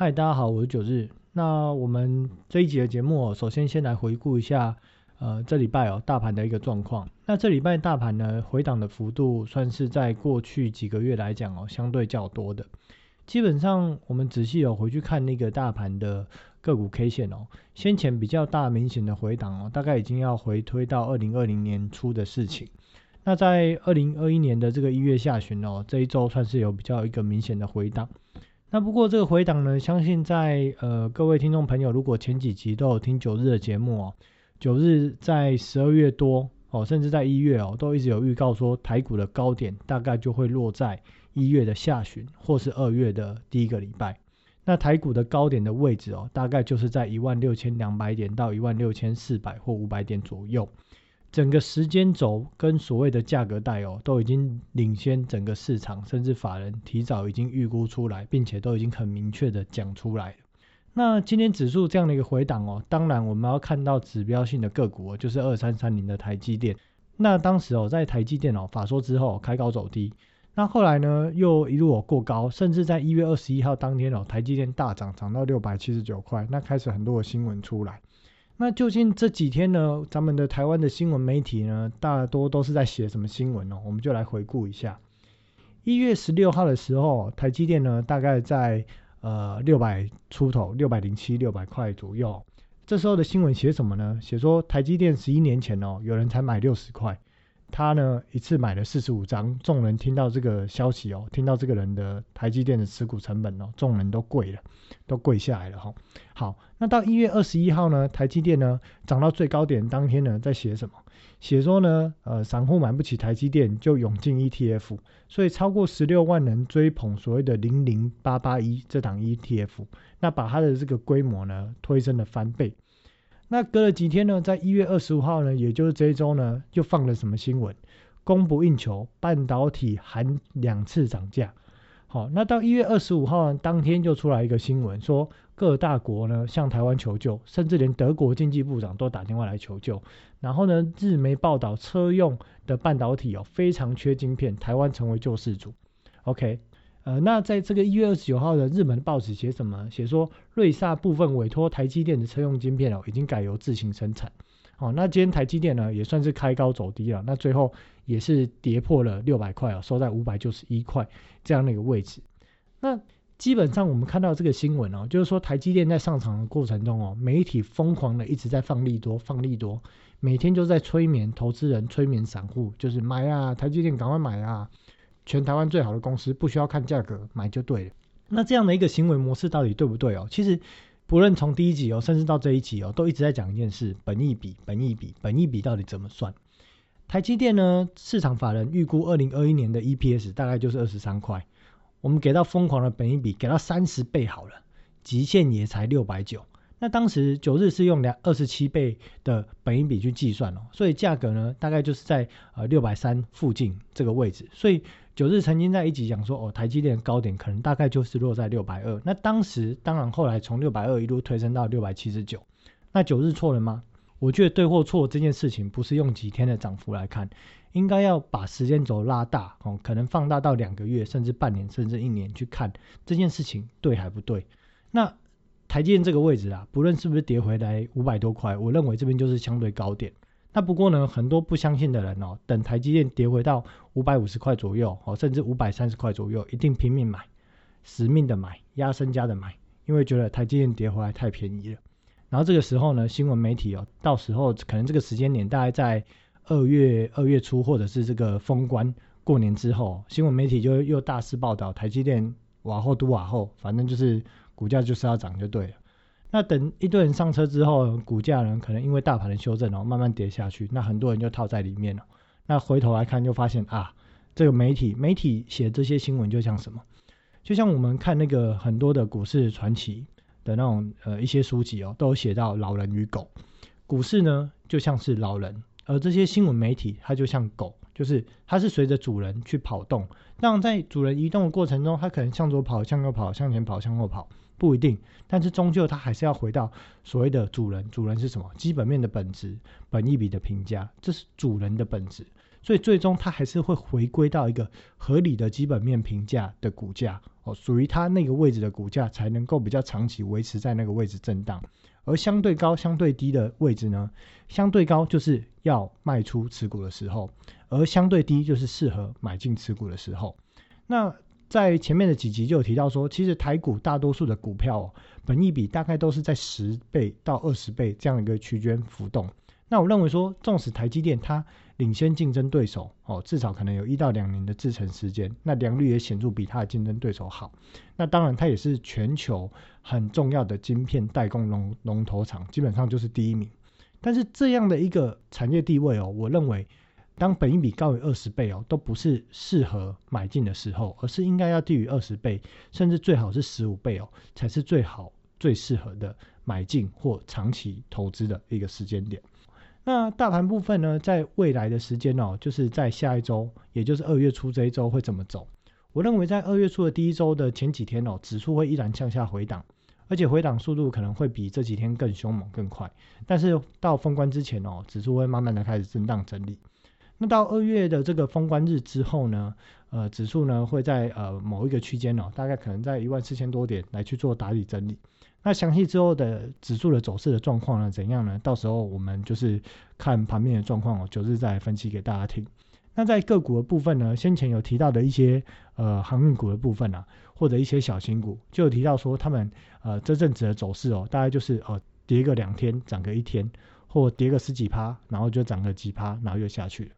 嗨，大家好，我是九日。那我们这一集的节目哦，首先先来回顾一下，呃，这礼拜哦，大盘的一个状况。那这礼拜大盘呢，回档的幅度算是在过去几个月来讲哦，相对较多的。基本上，我们仔细有回去看那个大盘的个股 K 线哦，先前比较大明显的回档哦，大概已经要回推到二零二零年初的事情。那在二零二一年的这个一月下旬哦，这一周算是有比较一个明显的回档。那不过这个回档呢，相信在呃各位听众朋友，如果前几集都有听九日的节目哦，九日在十二月多哦，甚至在一月哦，都一直有预告说台股的高点大概就会落在一月的下旬或是二月的第一个礼拜。那台股的高点的位置哦，大概就是在一万六千两百点到一万六千四百或五百点左右。整个时间轴跟所谓的价格带哦，都已经领先整个市场，甚至法人提早已经预估出来，并且都已经很明确的讲出来。那今天指数这样的一个回档哦，当然我们要看到指标性的个股哦，就是二三三零的台积电。那当时哦，在台积电哦法说之后开高走低，那后来呢又一路过高，甚至在一月二十一号当天哦，台积电大涨，涨到六百七十九块，那开始很多的新闻出来。那究竟这几天呢，咱们的台湾的新闻媒体呢，大多都是在写什么新闻呢？我们就来回顾一下。一月十六号的时候，台积电呢，大概在呃六百出头，六百零七、六百块左右。这时候的新闻写什么呢？写说台积电十一年前哦，有人才买六十块。他呢一次买了四十五张，众人听到这个消息哦，听到这个人的台积电的持股成本哦，众人都跪了，都跪下来了哈。好，那到一月二十一号呢，台积电呢涨到最高点当天呢，在写什么？写说呢，呃，散户买不起台积电就涌进 ETF，所以超过十六万人追捧所谓的零零八八一这档 ETF，那把它的这个规模呢推升了翻倍。那隔了几天呢，在一月二十五号呢，也就是这一周呢，又放了什么新闻？供不应求，半导体含两次涨价。好，那到一月二十五号当天就出来一个新闻，说各大国呢向台湾求救，甚至连德国经济部长都打电话来求救。然后呢，日媒报道车用的半导体哦非常缺晶片，台湾成为救世主。OK。呃，那在这个一月二十九号的日本报纸写什么？写说瑞萨部分委托台积电的车用晶片哦，已经改由自行生产。哦，那今天台积电呢也算是开高走低了，那最后也是跌破了六百块哦，收在五百九十一块这样的一个位置。那基本上我们看到这个新闻哦，就是说台积电在上场的过程中哦，媒体疯狂的一直在放利多，放利多，每天就在催眠投资人、催眠散户，就是买啊，台积电赶快买啊。全台湾最好的公司不需要看价格买就对了。那这样的一个行为模式到底对不对哦？其实不论从第一集哦，甚至到这一集哦，都一直在讲一件事：本益比，本益比，本益比到底怎么算？台积电呢？市场法人预估二零二一年的 EPS 大概就是二十三块。我们给到疯狂的本益比，给到三十倍好了，极限也才六百九。那当时九日是用两二十七倍的本益比去计算哦，所以价格呢大概就是在呃六百三附近这个位置。所以九日曾经在一集讲说，哦，台积电高点可能大概就是落在六百二。那当时当然后来从六百二一路推升到六百七十九。那九日错了吗？我觉得对或错这件事情不是用几天的涨幅来看，应该要把时间轴拉大哦，可能放大到两个月甚至半年甚至一年去看这件事情对还不对？那。台积电这个位置啊，不论是不是跌回来五百多块，我认为这边就是相对高点。那不过呢，很多不相信的人哦，等台积电跌回到五百五十块左右哦，甚至五百三十块左右，一定拼命买，死命的买，压身家的买，因为觉得台积电跌回来太便宜了。然后这个时候呢，新闻媒体哦，到时候可能这个时间点大概在二月二月初，或者是这个封关过年之后，新闻媒体就又大肆报道台积电往后都往后，反正就是。股价就是要涨就对了，那等一堆人上车之后，股价呢可能因为大盘的修正哦，慢慢跌下去，那很多人就套在里面了。那回头来看，就发现啊，这个媒体媒体写这些新闻就像什么？就像我们看那个很多的股市传奇的那种呃一些书籍哦，都有写到老人与狗，股市呢就像是老人，而这些新闻媒体它就像狗。就是它是随着主人去跑动，那在主人移动的过程中，它可能向左跑、向右跑、向前跑、向后跑，不一定。但是终究它还是要回到所谓的主人。主人是什么？基本面的本质、本一笔的评价，这是主人的本质。所以最终它还是会回归到一个合理的基本面评价的股价哦，属于它那个位置的股价才能够比较长期维持在那个位置震荡。而相对高、相对低的位置呢，相对高就是要卖出持股的时候，而相对低就是适合买进持股的时候。那在前面的几集就有提到说，其实台股大多数的股票，本益比大概都是在十倍到二十倍这样一个区间浮动。那我认为说，纵使台积电它领先竞争对手哦，至少可能有一到两年的制程时间，那良率也显著比它的竞争对手好。那当然，它也是全球很重要的晶片代工龙龙头厂，基本上就是第一名。但是这样的一个产业地位哦，我认为。当本益比高于二十倍哦，都不是适合买进的时候，而是应该要低于二十倍，甚至最好是十五倍哦，才是最好最适合的买进或长期投资的一个时间点。那大盘部分呢，在未来的时间哦，就是在下一周，也就是二月初这一周会怎么走？我认为在二月初的第一周的前几天哦，指数会依然向下回档，而且回档速度可能会比这几天更凶猛更快。但是到封关之前哦，指数会慢慢的开始震荡整理。那到二月的这个封关日之后呢，呃，指数呢会在呃某一个区间哦，大概可能在一万四千多点来去做打理整理。那详细之后的指数的走势的状况呢怎样呢？到时候我们就是看盘面的状况哦，九日再分析给大家听。那在个股的部分呢，先前有提到的一些呃航运股的部分啊，或者一些小型股，就有提到说他们呃这阵子的走势哦，大概就是呃跌个两天涨个一天，或跌个十几趴，然后就涨个几趴，然后又下去了。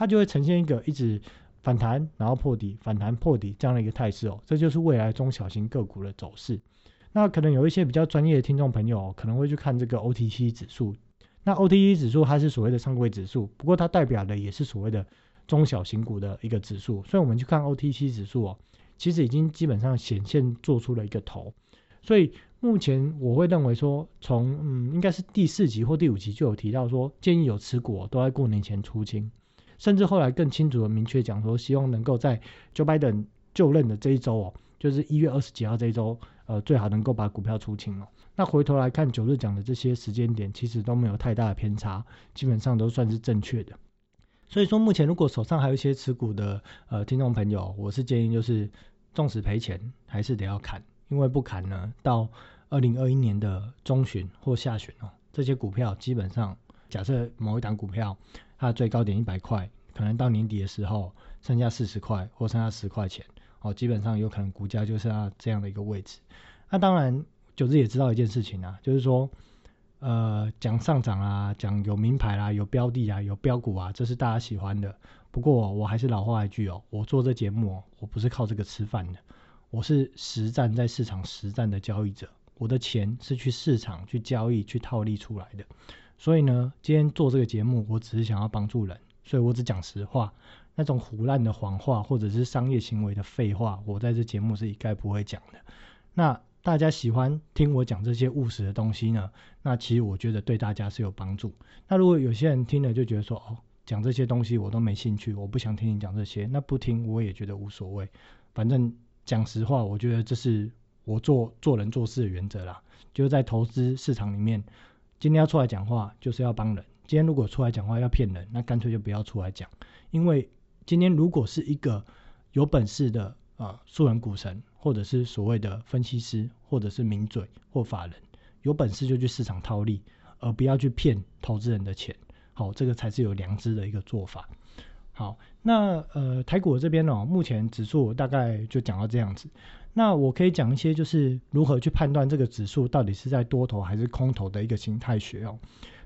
它就会呈现一个一直反弹，然后破底，反弹破底这样的一个态势哦，这就是未来中小型个股的走势。那可能有一些比较专业的听众朋友可能会去看这个 OTC 指数。那 OTC 指数它是所谓的上柜指数，不过它代表的也是所谓的中小型股的一个指数。所以我们去看 OTC 指数哦，其实已经基本上显现做出了一个头。所以目前我会认为说，从嗯应该是第四集或第五集就有提到说，建议有持股都在过年前出清。甚至后来更清楚的明确讲说，希望能够在 Joe Biden 就任的这一周哦，就是一月二十几号这一周，呃，最好能够把股票出清哦。那回头来看九日讲的这些时间点，其实都没有太大的偏差，基本上都算是正确的。所以说，目前如果手上还有一些持股的呃听众朋友，我是建议就是，纵使赔钱，还是得要砍，因为不砍呢，到二零二一年的中旬或下旬哦，这些股票基本上，假设某一档股票。它的最高点一百块，可能到年底的时候剩下四十块或剩下十块钱，哦，基本上有可能股价就是它这样的一个位置。那当然，九日也知道一件事情啊，就是说，呃，讲上涨啊，讲有名牌啦，有标的啊，有标股啊，这是大家喜欢的。不过我还是老话一句哦，我做这节目哦，我不是靠这个吃饭的，我是实战在市场实战的交易者，我的钱是去市场去交易去套利出来的。所以呢，今天做这个节目，我只是想要帮助人，所以我只讲实话。那种胡乱的谎话或者是商业行为的废话，我在这节目是一概不会讲的。那大家喜欢听我讲这些务实的东西呢？那其实我觉得对大家是有帮助。那如果有些人听了就觉得说，哦，讲这些东西我都没兴趣，我不想听你讲这些，那不听我也觉得无所谓。反正讲实话，我觉得这是我做做人做事的原则啦，就是在投资市场里面。今天要出来讲话，就是要帮人。今天如果出来讲话要骗人，那干脆就不要出来讲。因为今天如果是一个有本事的啊素人股神，或者是所谓的分析师，或者是名嘴或法人，有本事就去市场套利，而不要去骗投资人的钱。好，这个才是有良知的一个做法。好，那呃台股这边呢，目前指数大概就讲到这样子。那我可以讲一些，就是如何去判断这个指数到底是在多头还是空头的一个形态学哦。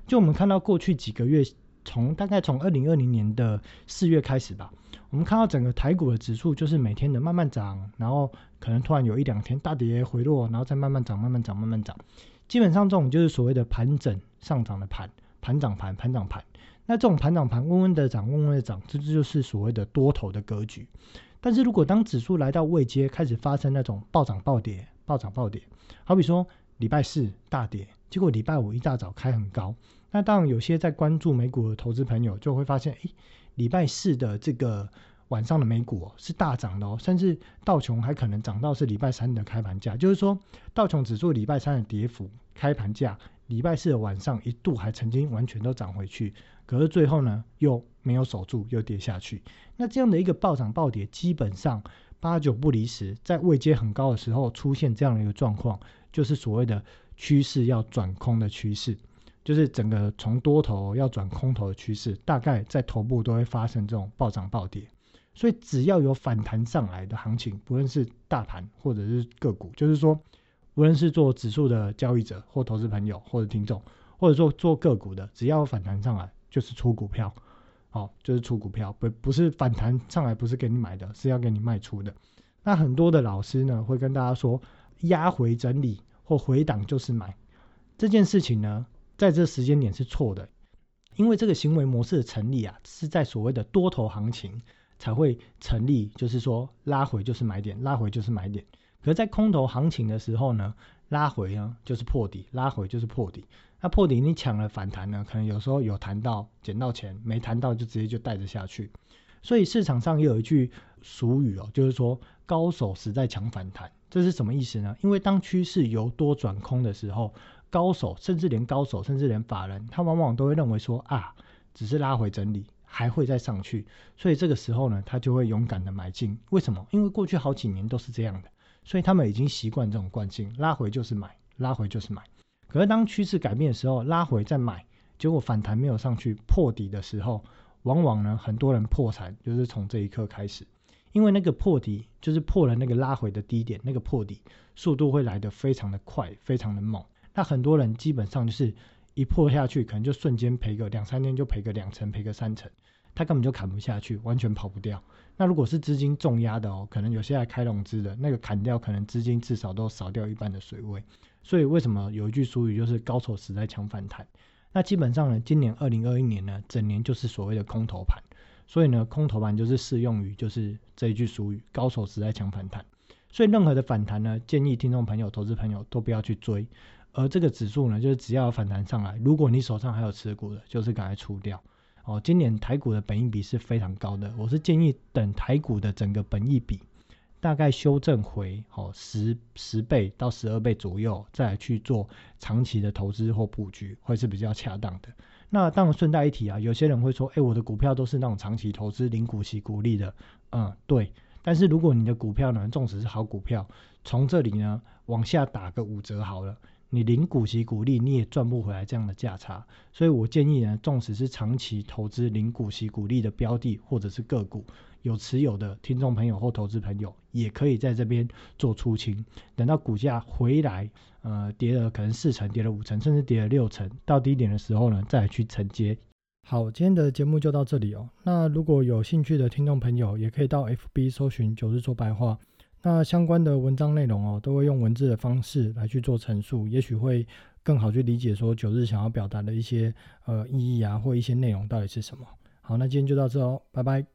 就我们看到过去几个月，从大概从二零二零年的四月开始吧，我们看到整个台股的指数就是每天的慢慢涨，然后可能突然有一两天大跌回落，然后再慢慢涨、慢慢涨、慢慢涨。基本上这种就是所谓的盘整上涨的盘，盘涨盘、盘涨盘。那这种盘涨盘温温的涨、温温的涨，这就是所谓的多头的格局。但是如果当指数来到位阶，开始发生那种暴涨暴跌、暴涨暴跌，好比说礼拜四大跌，结果礼拜五一大早开很高，那当然有些在关注美股的投资朋友就会发现，诶，礼拜四的这个晚上的美股是大涨的哦，甚至道琼还可能涨到是礼拜三的开盘价，就是说道琼指数礼拜三的跌幅开盘价礼拜四的晚上一度还曾经完全都涨回去，可是最后呢又没有守住，又跌下去。那这样的一个暴涨暴跌，基本上八九不离十，在位阶很高的时候出现这样的一个状况，就是所谓的趋势要转空的趋势，就是整个从多头要转空头的趋势，大概在头部都会发生这种暴涨暴跌。所以只要有反弹上来的行情，不论是大盘或者是个股，就是说。无论是做指数的交易者，或投资朋友，或者听众，或者说做个股的，只要反弹上来，就是出股票，好，就是出股票，不不是反弹上来不是给你买的，是要给你卖出的。那很多的老师呢，会跟大家说，压回整理或回档就是买这件事情呢，在这时间点是错的，因为这个行为模式的成立啊，是在所谓的多头行情才会成立，就是说拉回就是买点，拉回就是买点。可在空头行情的时候呢，拉回呢就是破底，拉回就是破底。那破底你抢了反弹呢，可能有时候有弹到捡到钱，没弹到就直接就带着下去。所以市场上也有一句俗语哦，就是说高手实在抢反弹，这是什么意思呢？因为当趋势由多转空的时候，高手甚至连高手甚至连法人，他往往都会认为说啊，只是拉回整理，还会再上去。所以这个时候呢，他就会勇敢的买进。为什么？因为过去好几年都是这样的。所以他们已经习惯这种惯性，拉回就是买，拉回就是买。可是当趋势改变的时候，拉回再买，结果反弹没有上去破底的时候，往往呢很多人破产就是从这一刻开始，因为那个破底就是破了那个拉回的低点，那个破底速度会来得非常的快，非常的猛。那很多人基本上就是一破下去，可能就瞬间赔个两三天就赔个两成，赔个三成。他根本就砍不下去，完全跑不掉。那如果是资金重压的哦，可能有些还开融资的，那个砍掉，可能资金至少都少掉一半的水位。所以为什么有一句俗语就是高手死在抢反弹？那基本上呢，今年二零二一年呢，整年就是所谓的空头盘。所以呢，空头盘就是适用于就是这一句俗语，高手死在抢反弹。所以任何的反弹呢，建议听众朋友、投资朋友都不要去追。而这个指数呢，就是只要反弹上来，如果你手上还有持股的，就是赶快出掉。哦，今年台股的本益比是非常高的，我是建议等台股的整个本益比大概修正回哦十十倍到十二倍左右，再去做长期的投资或布局，会是比较恰当的。那当然顺带一提啊，有些人会说，哎，我的股票都是那种长期投资零股息股利的，嗯，对。但是如果你的股票呢，纵使是好股票，从这里呢往下打个五折好了。你零股息股利，你也赚不回来这样的价差，所以我建议呢，纵使是长期投资零股息股利的标的或者是个股，有持有的听众朋友或投资朋友，也可以在这边做出清，等到股价回来，呃，跌了可能四成，跌了五成，甚至跌了六成，到低点的时候呢，再去承接。好，今天的节目就到这里哦。那如果有兴趣的听众朋友，也可以到 FB 搜寻九日说白话。那相关的文章内容哦，都会用文字的方式来去做陈述，也许会更好去理解说九日想要表达的一些呃意义啊，或一些内容到底是什么。好，那今天就到这哦，拜拜。